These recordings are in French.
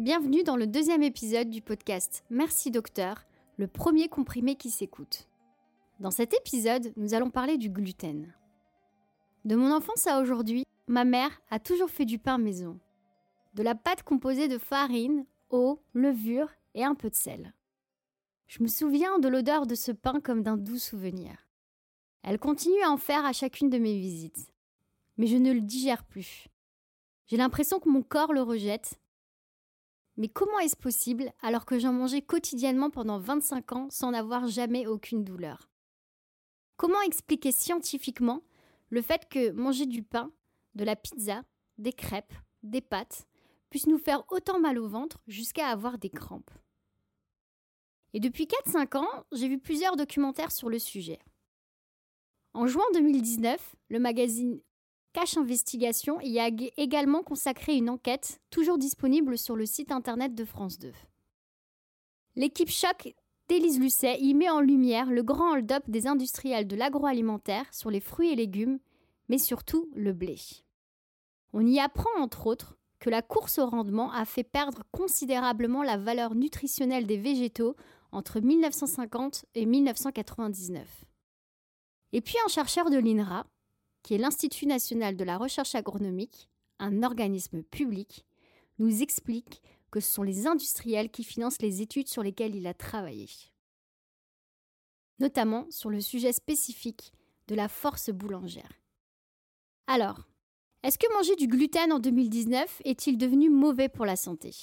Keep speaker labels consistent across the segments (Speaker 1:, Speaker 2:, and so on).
Speaker 1: Bienvenue dans le deuxième épisode du podcast Merci Docteur, le premier comprimé qui s'écoute. Dans cet épisode, nous allons parler du gluten. De mon enfance à aujourd'hui, ma mère a toujours fait du pain maison. De la pâte composée de farine, eau, levure et un peu de sel. Je me souviens de l'odeur de ce pain comme d'un doux souvenir. Elle continue à en faire à chacune de mes visites. Mais je ne le digère plus. J'ai l'impression que mon corps le rejette mais comment est-ce possible alors que j'en mangeais quotidiennement pendant 25 ans sans n'avoir jamais aucune douleur? Comment expliquer scientifiquement le fait que manger du pain, de la pizza, des crêpes, des pâtes puisse nous faire autant mal au ventre jusqu'à avoir des crampes? Et depuis 4-5 ans, j'ai vu plusieurs documentaires sur le sujet. En juin 2019, le magazine Cache Investigation y a également consacré une enquête, toujours disponible sur le site internet de France 2. L'équipe Choc d'Élise Lucet y met en lumière le grand hold-up des industriels de l'agroalimentaire sur les fruits et légumes, mais surtout le blé. On y apprend entre autres que la course au rendement a fait perdre considérablement la valeur nutritionnelle des végétaux entre 1950 et 1999. Et puis un chercheur de l'INRA, qui est l'Institut national de la recherche agronomique, un organisme public, nous explique que ce sont les industriels qui financent les études sur lesquelles il a travaillé, notamment sur le sujet spécifique de la force boulangère. Alors, est-ce que manger du gluten en 2019 est-il devenu mauvais pour la santé?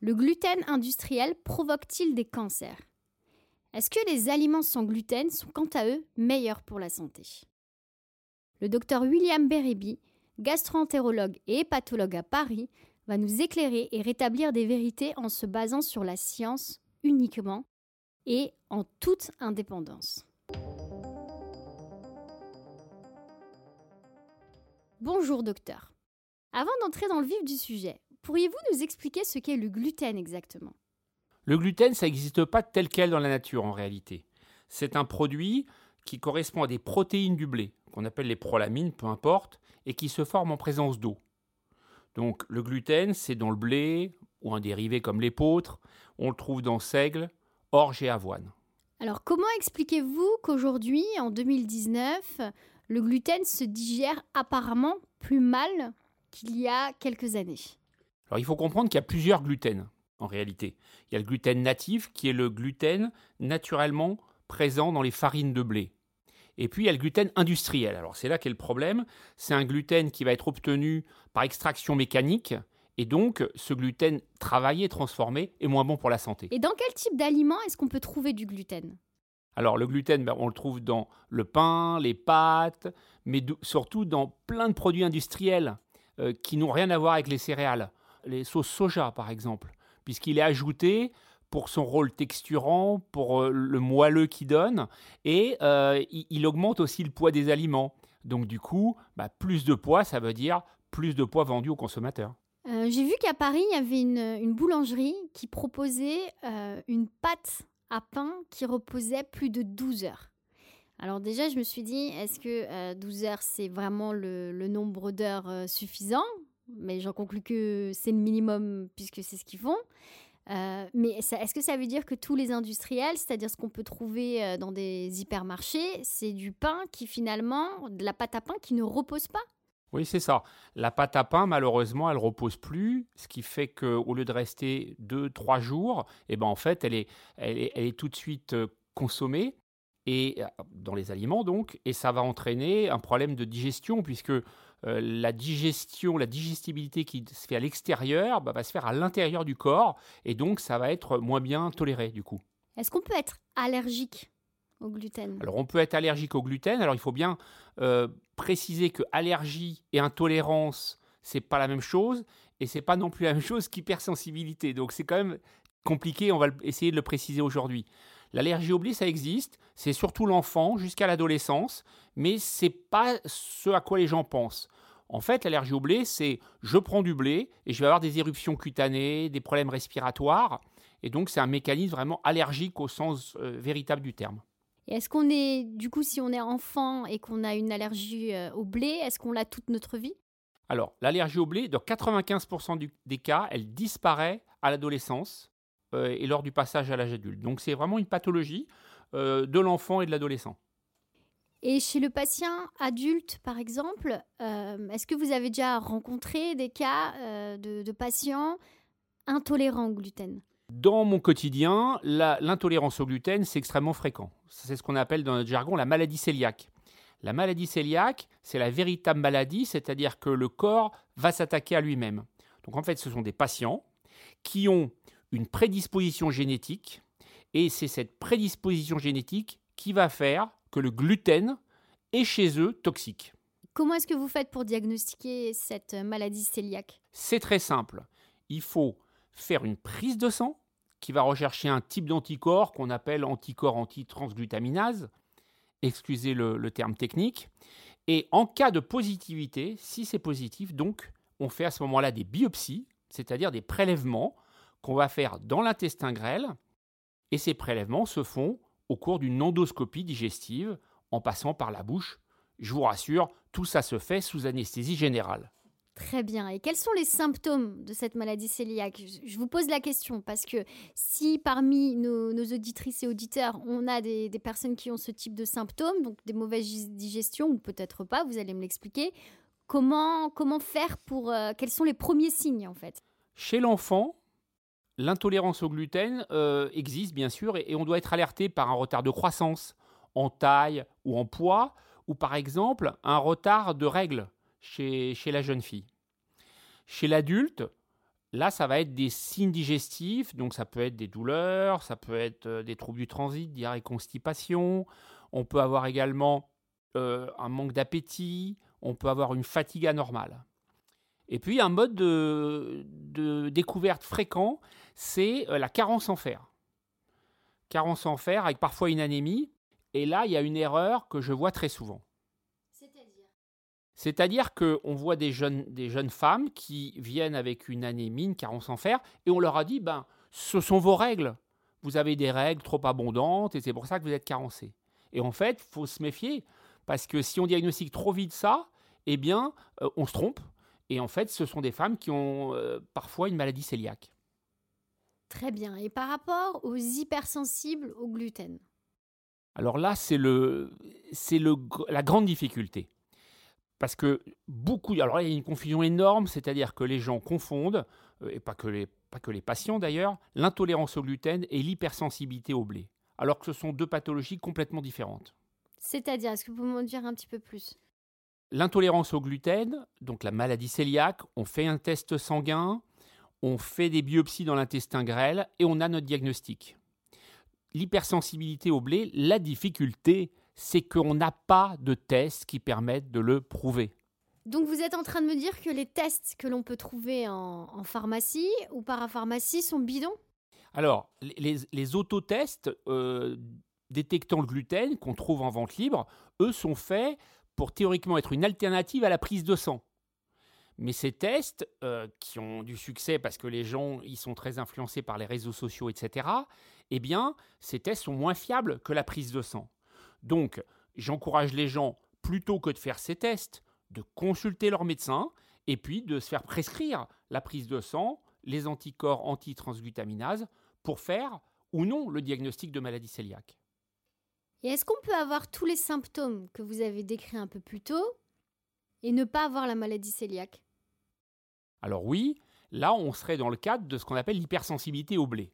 Speaker 1: Le gluten industriel provoque-t-il des cancers? Est-ce que les aliments sans gluten sont quant à eux meilleurs pour la santé? Le docteur William Beribi, gastroentérologue et hépatologue à Paris, va nous éclairer et rétablir des vérités en se basant sur la science uniquement et en toute indépendance. Bonjour docteur. Avant d'entrer dans le vif du sujet, pourriez-vous nous expliquer ce qu'est le gluten exactement?
Speaker 2: Le gluten, ça n'existe pas tel quel dans la nature en réalité. C'est un produit qui correspond à des protéines du blé, qu'on appelle les prolamines, peu importe, et qui se forment en présence d'eau. Donc le gluten, c'est dans le blé ou un dérivé comme l'épeautre, on le trouve dans seigle, orge et avoine.
Speaker 1: Alors comment expliquez-vous qu'aujourd'hui, en 2019, le gluten se digère apparemment plus mal qu'il y a quelques années?
Speaker 2: Alors il faut comprendre qu'il y a plusieurs gluten en réalité. Il y a le gluten natif qui est le gluten naturellement présent dans les farines de blé. Et puis il y a le gluten industriel. Alors c'est là qu'est le problème. C'est un gluten qui va être obtenu par extraction mécanique. Et donc, ce gluten travaillé, transformé, est moins bon pour la santé.
Speaker 1: Et dans quel type d'aliments est-ce qu'on peut trouver du gluten?
Speaker 2: Alors, le gluten, ben, on le trouve dans le pain, les pâtes, mais surtout dans plein de produits industriels euh, qui n'ont rien à voir avec les céréales. Les sauces soja, par exemple, puisqu'il est ajouté pour son rôle texturant, pour euh, le moelleux qu'il donne, et euh, il, augmente aussi le poids des aliments. Donc du coup, bah, plus de poids, ça veut dire plus de poids vendu aux consommateurs.
Speaker 1: Euh, j'ai vu qu'à Paris, il y avait une, boulangerie qui proposait une pâte à pain qui reposait plus de 12 heures. Alors déjà, je me suis dit, est-ce que 12 heures, c'est vraiment le, le nombre d'heures suffisant? Mais j'en conclus que c'est le minimum puisque c'est ce qu'ils font. Euh, mais est-ce que ça veut dire que tous les industriels, c'est-à-dire ce qu'on peut trouver euh, dans des hypermarchés, c'est du pain qui finalement, de la pâte à pain qui ne repose pas?
Speaker 2: Oui, c'est ça. La pâte à pain, malheureusement, elle repose plus, ce qui fait qu'au lieu de rester 2-3 jours, eh ben, en fait, elle est, elle est, elle est tout de suite euh, consommée et dans les aliments donc, et ça va entraîner un problème de digestion puisque euh, la digestion, la digestibilité qui se fait à l'extérieur bah, va se faire à l'intérieur du corps et donc ça va être moins bien toléré du coup.
Speaker 1: Est-ce qu'on peut être allergique au gluten?
Speaker 2: Alors on peut être allergique au gluten. Alors il faut bien euh, préciser que allergie et intolérance c'est pas la même chose et c'est pas non plus la même chose qu'hypersensibilité. Donc c'est quand même compliqué. On va essayer de le préciser aujourd'hui. L'allergie au blé, ça existe. C'est surtout l'enfant jusqu'à l'adolescence, mais c'est pas ce à quoi les gens pensent. En fait, l'allergie au blé, c'est je prends du blé et je vais avoir des éruptions cutanées, des problèmes respiratoires. Et donc, c'est un mécanisme vraiment allergique au sens euh, véritable du terme.
Speaker 1: est-ce qu'on est, du coup, si on est enfant et qu'on a une allergie euh, au blé, est-ce qu'on l'a toute notre vie?
Speaker 2: Alors, l'allergie au blé, dans 95% du- des cas, elle disparaît à l'adolescence euh, et lors du passage à l'âge adulte. Donc, c'est vraiment une pathologie de l'enfant et de l'adolescent.
Speaker 1: Et chez le patient adulte, par exemple, euh, est-ce que vous avez déjà rencontré des cas euh, de, de patients intolérants au gluten?
Speaker 2: Dans mon quotidien, l'intolérance au gluten, c'est extrêmement fréquent. C'est ce qu'on appelle dans notre jargon la maladie cœliaque. La maladie cœliaque, c'est la véritable maladie, c'est-à-dire que le corps va s'attaquer à lui-même. Donc en fait, ce sont des patients qui ont une prédisposition génétique, et c'est cette prédisposition génétique qui va faire que le gluten est chez eux toxique.
Speaker 1: Comment est-ce que vous faites pour diagnostiquer cette maladie cœliaque?
Speaker 2: C'est très simple. Il faut faire une prise de sang qui va rechercher un type d'anticorps qu'on appelle anticorps antitransglutaminase. Excusez le, le terme technique. Et en cas de positivité, si c'est positif, donc on fait à ce moment-là des biopsies, c'est-à-dire des prélèvements qu'on va faire dans l'intestin grêle. Et ces prélèvements se font au cours d'une endoscopie digestive en passant par la bouche. Je vous rassure, tout ça se fait sous anesthésie générale.
Speaker 1: Très bien. Et quels sont les symptômes de cette maladie cœliaque? Je- vous pose la question parce que si parmi nos, nos auditrices et auditeurs, on a des, des personnes qui ont ce type de symptômes, donc des mauvaises digestions ou peut-être pas, vous allez me l'expliquer, comment, comment faire pour... euh, quels sont les premiers signes en fait?
Speaker 2: Chez l'enfant, l'intolérance au gluten euh, existe bien sûr et, on doit être alerté par un retard de croissance en taille ou en poids ou par exemple un retard de règles chez, la jeune fille. Chez l'adulte, là ça va être des signes digestifs, donc ça peut être des douleurs, ça peut être euh, des troubles du transit, diarrhée, constipation, on peut avoir également euh, un manque d'appétit, on peut avoir une fatigue anormale. Et puis un mode de, de découverte fréquent, c'est euh, la carence en fer. Carence en fer avec parfois une anémie. Et là, il y a une erreur que je vois très souvent.
Speaker 1: C'est-à-dire?
Speaker 2: C'est-à-dire qu'on voit des jeunes, des jeunes femmes qui viennent avec une anémie, une carence en fer, et on leur a dit, ben, ce sont vos règles. Vous avez des règles trop abondantes, et c'est pour ça que vous êtes carencé. Et en fait, il faut se méfier, parce que si on diagnostique trop vite ça, eh bien, euh, on se trompe. Et en fait, ce sont des femmes qui ont euh, parfois une maladie cœliaque.
Speaker 1: Très bien. Et par rapport aux hypersensibles au gluten?
Speaker 2: Alors là, c'est le, c'est le, gr- la grande difficulté. Parce que beaucoup, alors là, il y a une confusion énorme, c'est-à-dire que les gens confondent, euh, et pas que les, pas que les patients d'ailleurs, l'intolérance au gluten et l'hypersensibilité au blé. Alors que ce sont deux pathologies complètement différentes.
Speaker 1: C'est-à-dire, est-ce que vous pouvez m'en dire un petit peu plus?
Speaker 2: L'intolérance au gluten, donc la maladie cœliaque, on fait un test sanguin, on fait des biopsies dans l'intestin grêle et on a notre diagnostic. L'hypersensibilité au blé, la difficulté, c'est qu'on n'a pas de tests qui permettent de le prouver.
Speaker 1: Donc vous êtes en train de me dire que les tests que l'on peut trouver en, en pharmacie ou parapharmacie sont bidons?
Speaker 2: Alors, les, les- les autotests euh, détectant le gluten qu'on trouve en vente libre, eux sont faits pour théoriquement être une alternative à la prise de sang. Mais ces tests, euh, qui ont du succès parce que les gens ils sont très influencés par les réseaux sociaux, etc., eh bien, ces tests sont moins fiables que la prise de sang. Donc, j'encourage les gens, plutôt que de faire ces tests, de consulter leur médecin et puis de se faire prescrire la prise de sang, les anticorps antitransglutaminase, pour faire ou non le diagnostic de maladie cœliaque.
Speaker 1: Et est-ce qu'on peut avoir tous les symptômes que vous avez décrits un peu plus tôt et ne pas avoir la maladie cœliaque?
Speaker 2: Alors oui, là on serait dans le cadre de ce qu'on appelle l'hypersensibilité au blé.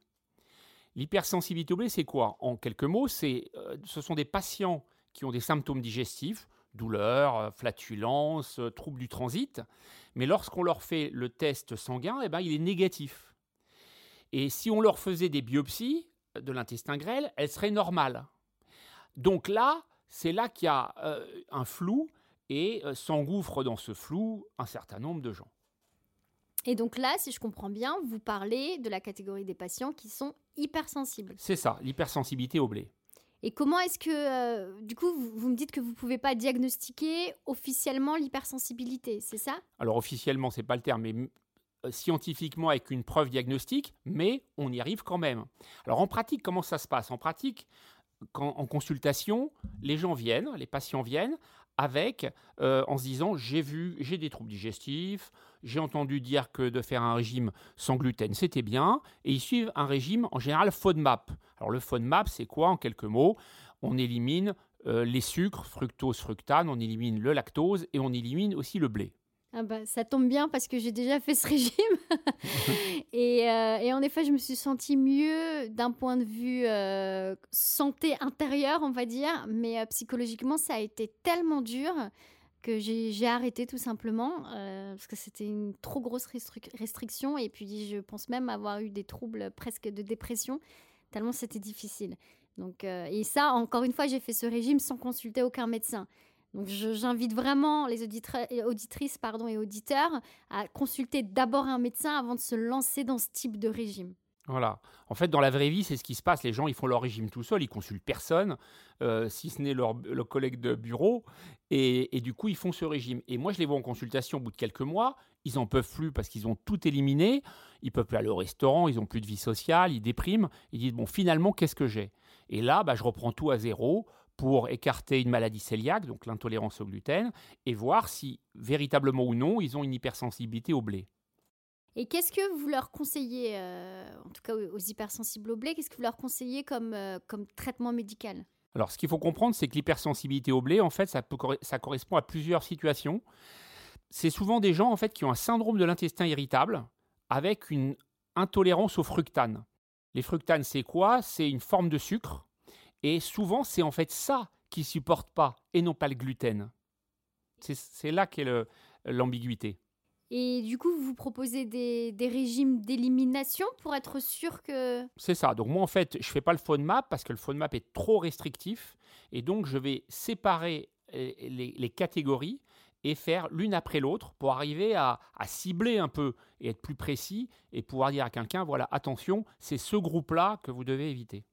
Speaker 2: L'hypersensibilité au blé, c'est quoi? En quelques mots, c'est, euh, ce sont des patients qui ont des symptômes digestifs, douleurs, euh, flatulences, euh, troubles du transit, mais lorsqu'on leur fait le test sanguin, eh ben, il est négatif. Et si on leur faisait des biopsies de l'intestin grêle, elles seraient normales. Donc là, c'est là qu'il y a un flou et euh, s'engouffre dans ce flou un certain nombre de gens.
Speaker 1: Et donc là, si je comprends bien, vous parlez de la catégorie des patients qui sont hypersensibles.
Speaker 2: C'est ça, l'hypersensibilité au blé.
Speaker 1: Et comment est-ce que, euh, du coup, vous, vous me dites que vous ne pouvez pas diagnostiquer officiellement l'hypersensibilité, c'est ça?
Speaker 2: Alors officiellement, c'est pas le terme, mais euh, scientifiquement avec une preuve diagnostique, mais on y arrive quand même. Alors en pratique, comment ça se passe? En pratique, quand, en consultation, les gens viennent, les patients viennent avec, euh, en se disant j'ai vu, j'ai des troubles digestifs, j'ai entendu dire que de faire un régime sans gluten c'était bien, et ils suivent un régime en général FODMAP. Alors le FODMAP c'est quoi en quelques mots? On élimine euh, les sucres, fructose, fructane, on élimine le lactose et on élimine aussi le blé.
Speaker 1: Ah bah, ça tombe bien parce que j'ai déjà fait ce régime. Euh, et, en effet, je me suis sentie mieux d'un point de vue euh, santé intérieure, on va dire. Mais euh, psychologiquement, ça a été tellement dur que j'ai arrêté tout simplement parce que c'était une trop grosse restriction. Et puis, je pense même avoir eu des troubles presque de dépression, tellement c'était difficile. Donc, et ça, encore une fois, j'ai fait ce régime sans consulter aucun médecin. Donc j'invite vraiment les auditrices pardon, et auditeurs à consulter d'abord un médecin avant de se lancer dans ce type de régime.
Speaker 2: Voilà. En fait, dans la vraie vie, c'est ce qui se passe. Les gens, ils font leur régime tout seuls, ils consultent personne, euh, si ce n'est leur, collègue de bureau, et, du coup, ils font ce régime. Et moi, je les vois en consultation au bout de quelques mois. Ils en peuvent plus parce qu'ils ont tout éliminé. Ils peuvent plus aller au restaurant, ils ont plus de vie sociale, ils dépriment. Ils disent bon, finalement, qu'est-ce que j'ai? Et là, bah, je reprends tout à zéro pour écarter une maladie cœliaque, donc l'intolérance au gluten, et voir si véritablement ou non ils ont une hypersensibilité au blé.
Speaker 1: Et qu'est-ce que vous leur conseillez, euh, en tout cas aux hypersensibles au blé, qu'est-ce que vous leur conseillez comme, euh, comme traitement médical?
Speaker 2: Alors, ce qu'il faut comprendre, c'est que l'hypersensibilité au blé, en fait, ça, correspond à plusieurs situations. C'est souvent des gens, en fait, qui ont un syndrome de l'intestin irritable avec une intolérance au fructane. Les fructanes, c'est quoi? C'est une forme de sucre et souvent, c'est en fait ça qu'ils supportent pas et non pas le gluten. C'est là qu'est l'ambiguïté.
Speaker 1: Et du coup, vous proposez des, régimes d'élimination pour être sûr que...
Speaker 2: C'est ça. Donc moi, en fait, je fais pas le FODMAP parce que le FODMAP est trop restrictif. Et donc, je vais séparer euh, les, catégories et faire l'une après l'autre pour arriver à, cibler un peu et être plus précis et pouvoir dire à quelqu'un, voilà, attention, c'est ce groupe-là que vous devez éviter.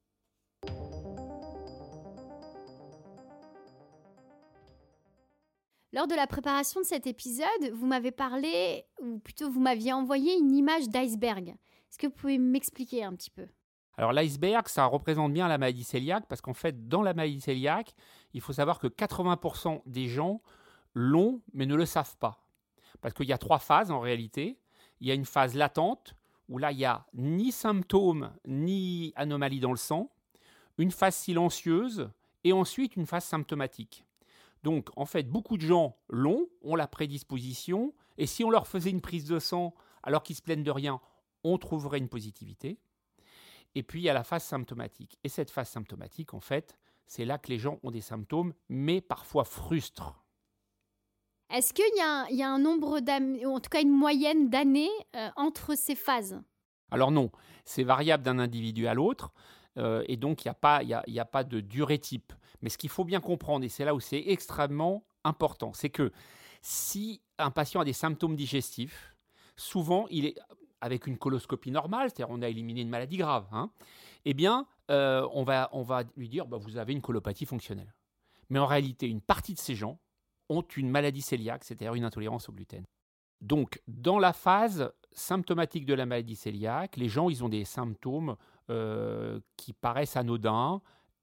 Speaker 1: Lors de la préparation de cet épisode, vous m'avez parlé, ou plutôt vous m'aviez envoyé une image d'iceberg. Est-ce que vous pouvez m'expliquer un petit peu?
Speaker 2: Alors l'iceberg, ça représente bien la maladie cœliaque parce qu'en fait, dans la maladie cœliaque, il faut savoir que 80% des gens l'ont mais ne le savent pas. Parce qu'il y a trois phases en réalité. Il y a une phase latente où là, il n'y a ni symptômes ni anomalies dans le sang. Une phase silencieuse et ensuite une phase symptomatique. Donc, en fait, beaucoup de gens l'ont, ont la prédisposition, et si on leur faisait une prise de sang alors qu'ils se plaignent de rien, on trouverait une positivité. Et puis, il y a la phase symptomatique. Et cette phase symptomatique, en fait, c'est là que les gens ont des symptômes, mais parfois frustrent.
Speaker 1: Est-ce qu'il y, a un nombre d'années, ou en tout cas une moyenne d'années euh, entre ces phases?
Speaker 2: Alors non, c'est variable d'un individu à l'autre. Euh, et donc, il n'y a, pas, de durée type. Mais ce qu'il faut bien comprendre, et c'est là où c'est extrêmement important, c'est que si un patient a des symptômes digestifs, souvent, il est avec une coloscopie normale, c'est-à-dire on a éliminé une maladie grave, hein, eh bien, euh, on, va, on va lui dire, bah, vous avez une colopathie fonctionnelle. Mais en réalité, une partie de ces gens ont une maladie cœliaque, c'est-à-dire une intolérance au gluten. Donc, dans la phase symptomatique de la maladie cœliaque, les gens, ils ont des symptômes euh, qui paraissent anodins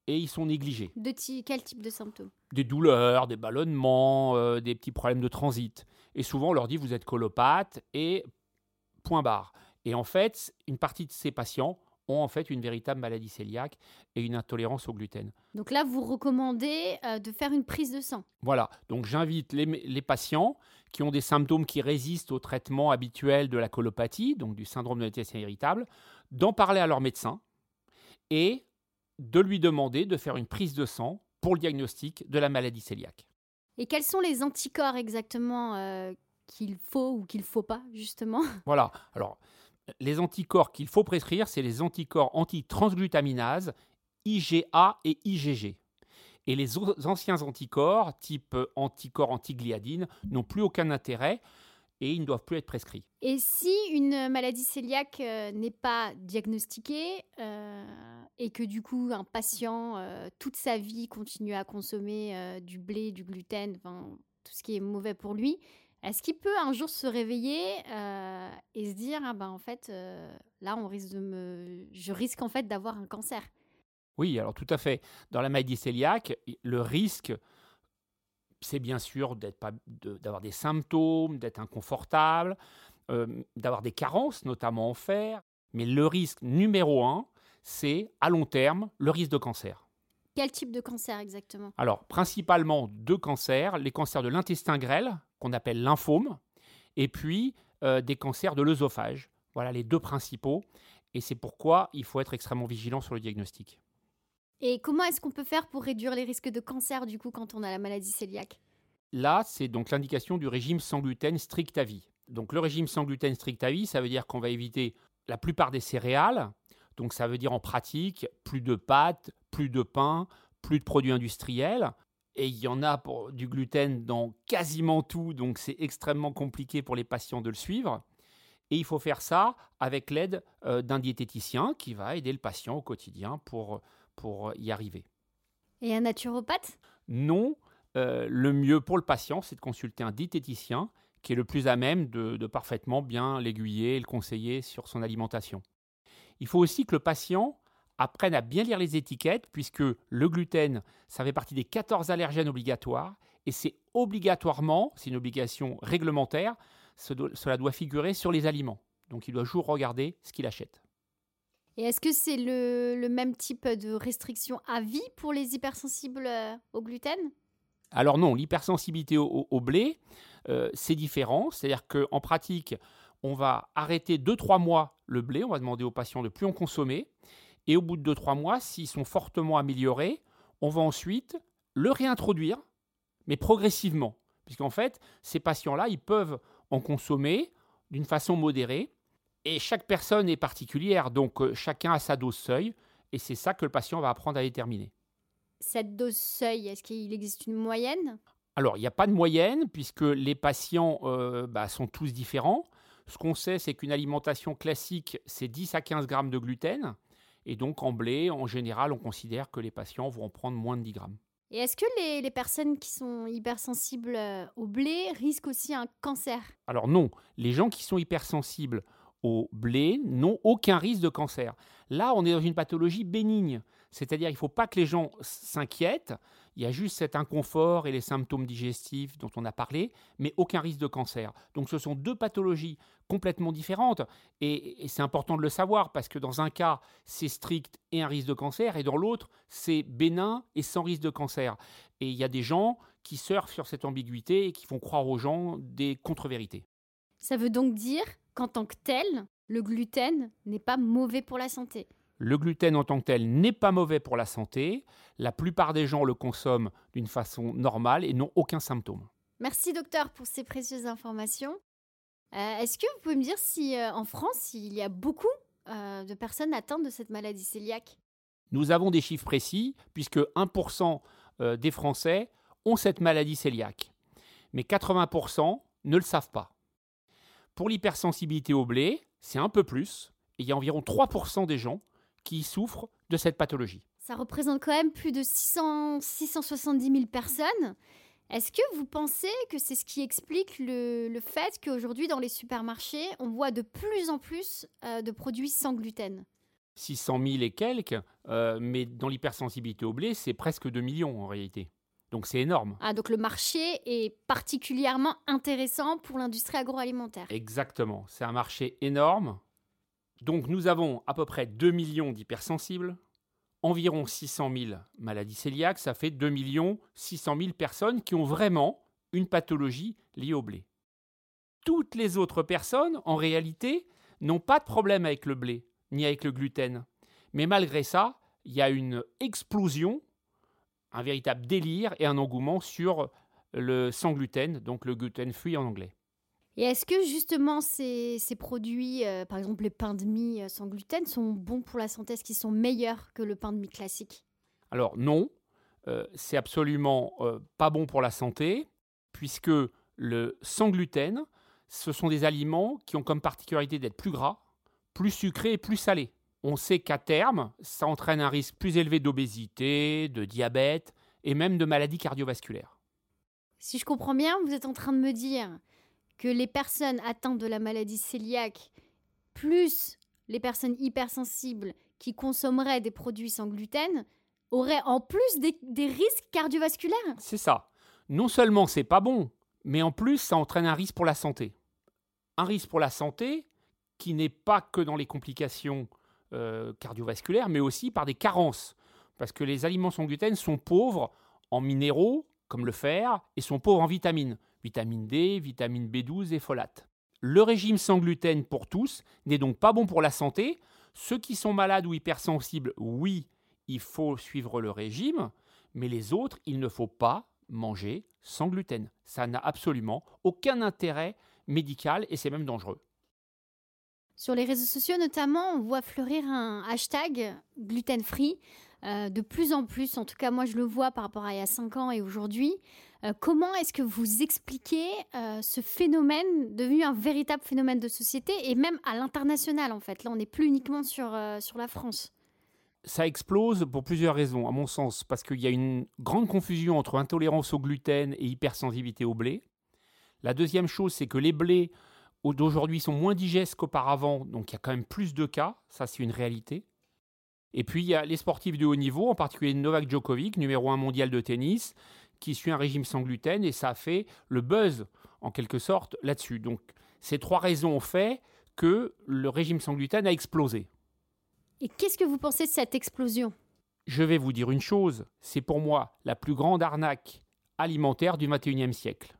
Speaker 2: et ils sont négligés.
Speaker 1: De quel type de symptômes?
Speaker 2: Des douleurs, des ballonnements, euh, des petits problèmes de transit. Et souvent, on leur dit vous êtes colopathe et point barre. Et en fait, une partie de ces patients ont en fait une véritable maladie cœliaque et une intolérance au gluten.
Speaker 1: Donc là, vous recommandez euh, de faire une prise de sang?
Speaker 2: Voilà, donc j'invite les, les, patients qui ont des symptômes qui résistent au traitement habituel de la colopathie, donc du syndrome de l'intestin irritable, d'en parler à leur médecin et de lui demander de faire une prise de sang pour le diagnostic de la maladie cœliaque.
Speaker 1: Et quels sont les anticorps exactement euh, qu'il faut ou qu'il ne faut pas, justement?
Speaker 2: Voilà. Alors, les anticorps qu'il faut prescrire, c'est les anticorps anti-transglutaminase, IgA et IgG. Et les anciens anticorps, type anticorps antigliadine, n'ont plus aucun intérêt et ils ne doivent plus être prescrits.
Speaker 1: Et si une maladie cœliaque euh, n'est pas diagnostiquée euh, et que du coup un patient euh, toute sa vie continue à consommer du blé, du gluten, tout ce qui est mauvais pour lui, est-ce qu'il peut un jour se réveiller et se dire ah ben en fait là on risque de me je risque en fait d'avoir un cancer?
Speaker 2: Oui, alors tout à fait. Dans la maladie cœliaque, le risque c'est bien sûr d'avoir des symptômes, d'être inconfortable, euh, d'avoir des carences, notamment en fer. Mais le risque numéro un, c'est à long terme le risque de cancer.
Speaker 1: Quel type de cancer exactement?
Speaker 2: Alors, principalement deux cancers, les cancers de l'intestin grêle, qu'on appelle lymphome, et puis euh, des cancers de l'œsophage. Voilà les deux principaux. Et c'est pourquoi il faut être extrêmement vigilant sur le diagnostic.
Speaker 1: Et comment est-ce qu'on peut faire pour réduire les risques de cancer du coup quand on a la maladie cœliaque?
Speaker 2: Là, c'est donc l'indication du régime sans gluten strict à vie. Donc le régime sans gluten strict à vie, ça veut dire qu'on va éviter la plupart des céréales. Donc ça veut dire en pratique plus de pâtes, plus de pain, plus de produits industriels. Et il y en a du gluten dans quasiment tout, donc c'est extrêmement compliqué pour les patients de le suivre. Et il faut faire ça avec l'aide euh, d'un diététicien qui va aider le patient au quotidien pour pour y arriver.
Speaker 1: Et un naturopathe?
Speaker 2: Non. Euh, le mieux pour le patient, c'est de consulter un diététicien qui est le plus à même de, parfaitement bien l'aiguiller et le conseiller sur son alimentation. Il faut aussi que le patient apprenne à bien lire les étiquettes, puisque le gluten, ça fait partie des 14 allergènes obligatoires, et c'est obligatoirement, c'est une obligation réglementaire, cela doit figurer sur les aliments. Donc il doit toujours regarder ce qu'il achète.
Speaker 1: Et est-ce que c'est le, même type de restriction à vie pour les hypersensibles euh, au gluten?
Speaker 2: Alors non, l'hypersensibilité au, blé, euh, c'est différent. C'est-à-dire qu'en pratique, on va arrêter 2-3 mois le blé, on va demander aux patients de plus en consommer. Et au bout de 2-3 mois, s'ils sont fortement améliorés, on va ensuite le réintroduire, mais progressivement. Puisqu'en fait, ces patients-là, ils peuvent en consommer d'une façon modérée et chaque personne est particulière, donc euh, chacun a sa dose seuil, et c'est ça que le patient va apprendre à déterminer.
Speaker 1: Cette dose seuil, est-ce qu'il existe une moyenne?
Speaker 2: Alors, il n'y a pas de moyenne, puisque les patients euh, bah, sont tous différents. Ce qu'on sait, c'est qu'une alimentation classique, c'est 10 à 15 grammes de gluten. Et donc, en blé, en général, on considère que les patients vont en prendre moins de 10 grammes.
Speaker 1: Et est-ce que les, les, personnes qui sont hypersensibles euh, au blé risquent aussi un cancer?
Speaker 2: Alors non, les gens qui sont hypersensibles au blé n'ont aucun risque de cancer. Là, on est dans une pathologie bénigne. C'est-à-dire, il ne faut pas que les gens s'inquiètent. Il y a juste cet inconfort et les symptômes digestifs dont on a parlé, mais aucun risque de cancer. Donc, ce sont deux pathologies complètement différentes. Et, c'est important de le savoir parce que dans un cas, c'est strict et un risque de cancer, et dans l'autre, c'est bénin et sans risque de cancer. Et il y a des gens qui surfent sur cette ambiguïté et qui font croire aux gens des contre-vérités.
Speaker 1: Ça veut donc dire qu'en tant que tel, le gluten n'est pas mauvais pour la santé.
Speaker 2: Le gluten en tant que tel n'est pas mauvais pour la santé. La plupart des gens le consomment d'une façon normale et n'ont aucun symptôme.
Speaker 1: Merci docteur pour ces précieuses informations. Euh, est-ce que vous pouvez me dire si euh, en France il y a beaucoup euh, de personnes atteintes de cette maladie cœliaque?
Speaker 2: Nous avons des chiffres précis puisque 1% des Français ont cette maladie cœliaque. Mais 80% ne le savent pas. Pour l'hypersensibilité au blé, c'est un peu plus. il y a environ 3% des gens qui souffrent de cette pathologie.
Speaker 1: Ça représente quand même plus de 600, 670 000 personnes. Est-ce que vous pensez que c'est ce qui explique le, fait qu'aujourd'hui, dans les supermarchés, on voit de plus en plus euh, de produits sans gluten?
Speaker 2: 600 000 et quelques, euh, mais dans l'hypersensibilité au blé, c'est presque 2 millions en réalité. Donc c'est énorme.
Speaker 1: Ah, donc le marché est particulièrement intéressant pour l'industrie agroalimentaire.
Speaker 2: Exactement, c'est un marché énorme. Donc nous avons à peu près 2 millions d'hypersensibles, environ 600 000 maladies cœliaques, ça fait 2 millions 600 000 personnes qui ont vraiment une pathologie liée au blé. Toutes les autres personnes, en réalité, n'ont pas de problème avec le blé, ni avec le gluten. Mais malgré ça, il y a une explosion un véritable délire et un engouement sur le sans gluten, donc le gluten free en anglais.
Speaker 1: Et est-ce que justement ces, produits, euh, par exemple les pains de mie euh, sans gluten, sont bons pour la santé? Est-ce qu'ils sont meilleurs que le pain de mie classique?
Speaker 2: Alors non, euh, c'est absolument pas bon pour la santé, puisque le sans gluten, ce sont des aliments qui ont comme particularité d'être plus gras, plus sucrés et plus salés on sait qu'à terme, ça entraîne un risque plus élevé d'obésité, de diabète et même de maladies cardiovasculaires.
Speaker 1: Si je comprends bien, vous êtes en train de me dire que les personnes atteintes de la maladie cœliaque, plus les personnes hypersensibles qui consommeraient des produits sans gluten, auraient en plus des, risques cardiovasculaires?
Speaker 2: C'est ça. non seulement c'est pas bon, mais en plus ça entraîne un risque pour la santé. Un risque pour la santé qui n'est pas que dans les complications euh, cardiovasculaires, mais aussi par des carences. Parce que les aliments sans gluten sont pauvres en minéraux, comme le fer, et sont pauvres en vitamines. Vitamine D, vitamine B12 et folate. Le régime sans gluten pour tous n'est donc pas bon pour la santé. Ceux qui sont malades ou hypersensibles, oui, il faut suivre le régime, mais les autres, il ne faut pas manger sans gluten. Ça n'a absolument aucun intérêt médical et c'est même dangereux.
Speaker 1: Sur les réseaux sociaux notamment, on voit fleurir un hashtag gluten free. Euh, de plus en plus, en tout cas moi je le vois par rapport à il y a 5 ans et aujourd'hui. Euh, comment est-ce que vous expliquez euh, ce phénomène devenu un véritable phénomène de société et même à l'international en fait? Là on n'est plus uniquement sur, sur la France
Speaker 2: ça explose pour plusieurs raisons, à mon sens, parce qu'il y a une grande confusion entre intolérance au gluten et hypersensibilité au blé. La deuxième chose, c'est que les blés d'aujourd'hui sont moins digestes qu'auparavant, donc il y a quand même plus de cas, ça c'est une réalité. Et puis il y a les sportifs de haut niveau, en particulier Novak Djokovic, numéro 1 mondial de tennis, qui suit un régime sans gluten, et ça a fait le buzz, en quelque sorte, là-dessus. Donc ces trois raisons ont fait que le régime sans gluten a explosé.
Speaker 1: Et qu'est-ce que vous pensez de cette explosion?
Speaker 2: Je vais vous dire une chose, c'est pour moi la plus grande arnaque alimentaire du 21e siècle.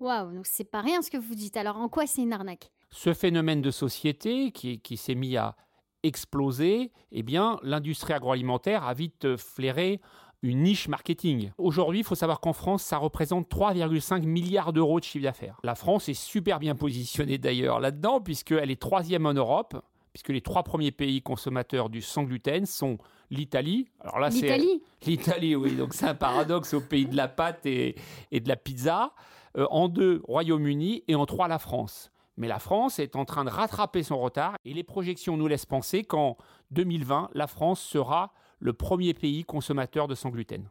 Speaker 1: Waouh, donc c'est pas rien ce que vous dites. Alors en quoi c'est une arnaque?
Speaker 2: Ce phénomène de société qui, qui s'est mis à exploser, eh bien l'industrie agroalimentaire a vite flairé une niche marketing. Aujourd'hui, il faut savoir qu'en France, ça représente 3,5 milliards d'euros de chiffre d'affaires. La France est super bien positionnée d'ailleurs là-dedans, puisqu'elle est troisième en Europe puisque les trois premiers pays consommateurs du sans gluten sont l'Italie.
Speaker 1: Alors là, l'Italie?
Speaker 2: L'Italie, oui. Donc c'est un paradoxe au pays de la pâte et, de la pizza. Euh, en deux, Royaume-Uni et en trois, la France. Mais la France est en train de rattraper son retard et les projections nous laissent penser qu'en 2020, la France sera le premier pays consommateur de sans gluten.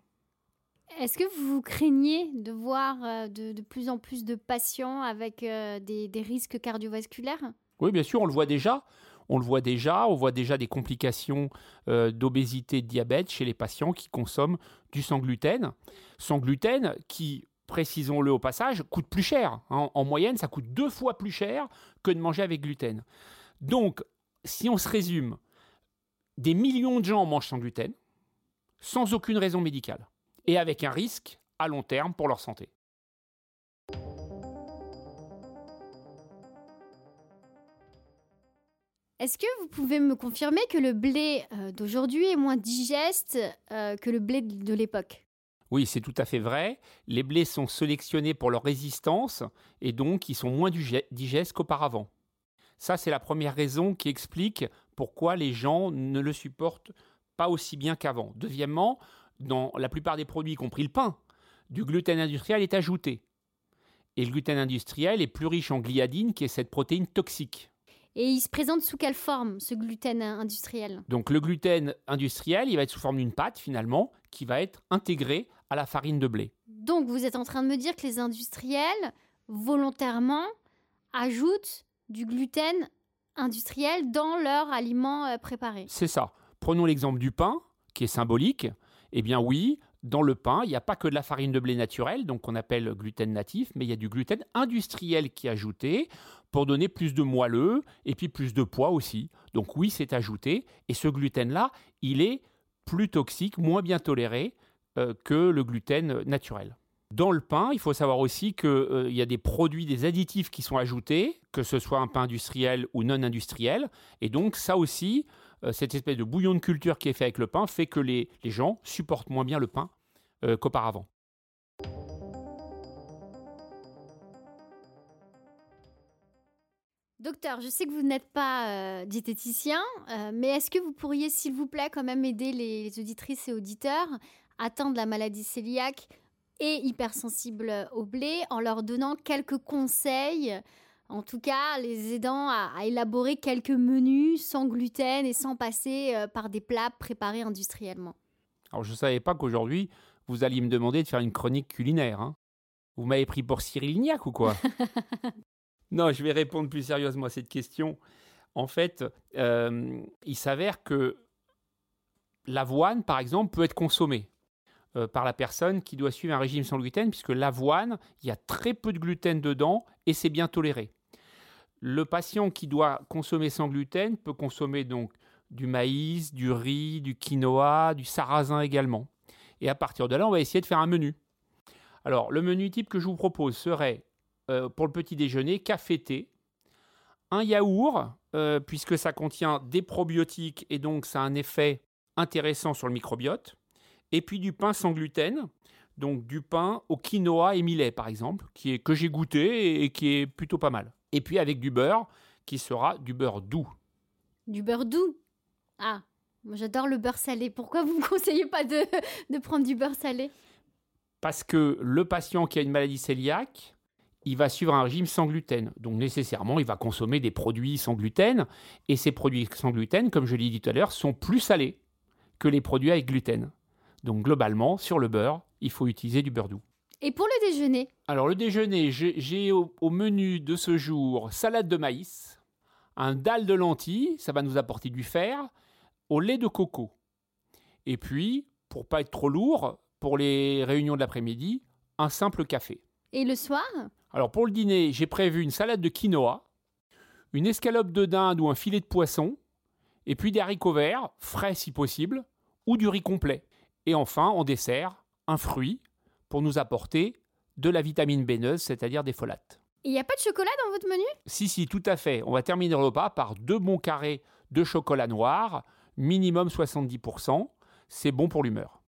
Speaker 1: Est-ce que vous craignez de voir euh, de, plus en plus de patients avec euh, des, des risques cardiovasculaires?
Speaker 2: Oui, bien sûr, on le voit déjà. On le voit déjà, on voit déjà des complications euh, d'obésité, de diabète chez les patients qui consomment du sans gluten. Sans gluten qui, précisons-le au passage, coûte plus cher. En moyenne, ça coûte deux fois plus cher que de manger avec gluten. Donc, si on se résume, des millions de gens mangent sans gluten, sans aucune raison médicale, et avec un risque à long terme pour leur santé.
Speaker 1: Est-ce que vous pouvez me confirmer que le blé euh, d'aujourd'hui est moins digeste euh, que le blé de l'époque?
Speaker 2: Oui, c'est tout à fait vrai. Les blés sont sélectionnés pour leur résistance et donc ils sont moins digestes qu'auparavant. Ça, c'est la première raison qui explique pourquoi les gens ne le supportent pas aussi bien qu'avant. Deuxièmement, dans la plupart des produits, y compris le pain, du gluten industriel est ajouté. Et le gluten industriel est plus riche en gliadine, qui est cette protéine toxique.
Speaker 1: Et il se présente sous quelle forme, ce gluten industriel?
Speaker 2: Donc le gluten industriel, il va être sous forme d'une pâte finalement, qui va être intégrée à la farine de blé.
Speaker 1: Donc vous êtes en train de me dire que les industriels, volontairement, ajoutent du gluten industriel dans leurs aliments euh, préparés.
Speaker 2: C'est ça. Prenons l'exemple du pain, qui est symbolique. Eh bien oui, dans le pain, il n'y a pas que de la farine de blé naturelle, donc qu'on appelle gluten natif, mais il y a du gluten industriel qui est ajouté pour donner plus de moelleux et puis plus de poids aussi. Donc oui, c'est ajouté. Et ce gluten-là, il est plus toxique, moins bien toléré euh, que le gluten naturel. Dans le pain, il faut savoir aussi qu'il euh, y a des produits, des additifs qui sont ajoutés, que ce soit un pain industriel ou non industriel. Et donc ça aussi, euh, cette espèce de bouillon de culture qui est fait avec le pain fait que les, gens supportent moins bien le pain qu'auparavant.
Speaker 1: Docteur, je sais que vous n'êtes pas euh, diététicien, mais est-ce que vous pourriez, s'il vous plaît, quand même aider les auditrices et auditeurs à atteindre la maladie cœliaque et hypersensible au blé en leur donnant quelques conseils en tout cas, les aidant à, élaborer quelques menus sans gluten et sans passer euh, par des plats préparés industriellement?
Speaker 2: Alors, je ne savais pas qu'aujourd'hui, vous alliez me demander de faire une chronique culinaire. Hein. Vous m'avez pris pour Cyril Lignac ou quoi? Non, je vais répondre plus sérieusement à cette question. En fait, euh, il s'avère que l'avoine, par exemple, peut être consommée. euh, par la personne qui doit suivre un régime sans gluten, puisque l'avoine, il y a très peu de gluten dedans et c'est bien toléré. Le patient qui doit consommer sans gluten peut consommer donc du maïs, du riz, du quinoa, du sarrasin également. Et à partir de là, on va essayer de faire un menu. Alors, le menu type que je vous propose serait euh, pour le petit déjeuner café-thé, un yaourt, euh, puisque ça contient des probiotiques et donc ça a un effet intéressant sur le microbiote, et puis du pain sans gluten, donc du pain au quinoa et millet par exemple, qui est, que j'ai goûté et, qui est plutôt pas mal. Et puis avec du beurre, qui sera du beurre doux.
Speaker 1: Du beurre doux? Ah, moi j'adore le beurre salé. Pourquoi vous ne me conseillez pas de, de prendre du beurre salé?
Speaker 2: Parce que le patient qui a une maladie cœliaque, il va suivre un régime sans gluten. Donc nécessairement, il va consommer des produits sans gluten. Et ces produits sans gluten, comme je l'ai dit tout à l'heure, sont plus salés que les produits avec gluten. Donc globalement, sur le beurre, il faut utiliser du beurre doux.
Speaker 1: Et pour le déjeuner?
Speaker 2: Alors le déjeuner, j'ai au, menu de ce jour salade de maïs, un dalle de lentilles, ça va nous apporter du fer, au lait de coco. Et puis, pour pas être trop lourd, pour les réunions de l'après-midi, un simple café.
Speaker 1: Et le soir?
Speaker 2: Alors pour le dîner, j'ai prévu une salade de quinoa, une escalope de dinde ou un filet de poisson, et puis des haricots verts, frais si possible, ou du riz complet. Et enfin, en dessert, un fruit pour nous apporter de la vitamine B9, c'est-à-dire des folates.
Speaker 1: Il n'y a pas de chocolat dans votre menu?
Speaker 2: Si, si, tout à fait. On va terminer le repas par deux bons carrés de chocolat noir, minimum 70%. C'est bon pour l'humeur.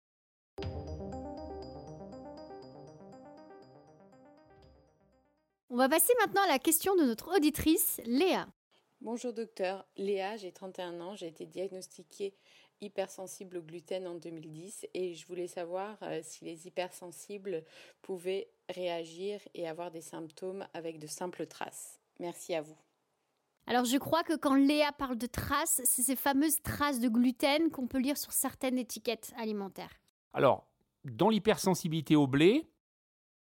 Speaker 1: On va passer maintenant à la question de notre auditrice, Léa.
Speaker 3: Bonjour docteur, Léa, j'ai 31 ans, j'ai été diagnostiquée hypersensible au gluten en 2010 et je voulais savoir euh, si les hypersensibles pouvaient réagir et avoir des symptômes avec de simples traces. Merci à vous.
Speaker 1: Alors je crois que quand Léa parle de traces, c'est ces fameuses traces de gluten qu'on peut lire sur certaines étiquettes alimentaires.
Speaker 2: Alors, dans l'hypersensibilité au blé,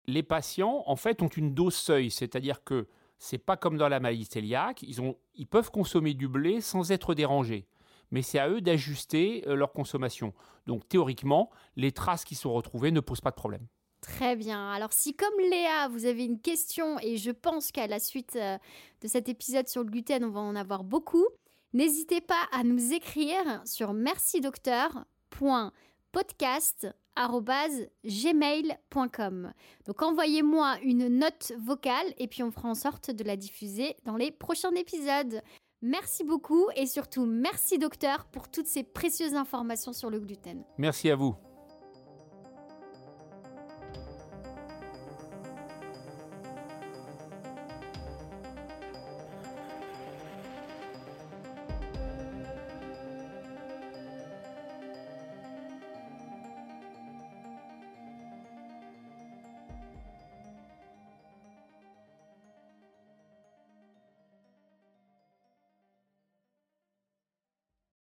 Speaker 2: les patients en fait ont une dose seuil, c'est-à-dire que c'est pas comme dans la maladie cœliaque, ils, ils peuvent consommer du blé sans être dérangés mais c'est à eux d'ajuster euh, leur consommation. Donc théoriquement, les traces qui sont retrouvées ne posent pas de problème.
Speaker 1: Très bien. Alors si comme Léa, vous avez une question, et je pense qu'à la suite euh, de cet épisode sur le gluten, on va en avoir beaucoup, n'hésitez pas à nous écrire sur mercidocteur.podcast.gmail.com. Donc envoyez-moi une note vocale et puis on fera en sorte de la diffuser dans les prochains épisodes. Merci beaucoup et surtout merci docteur pour toutes ces précieuses informations sur le gluten.
Speaker 2: Merci à vous.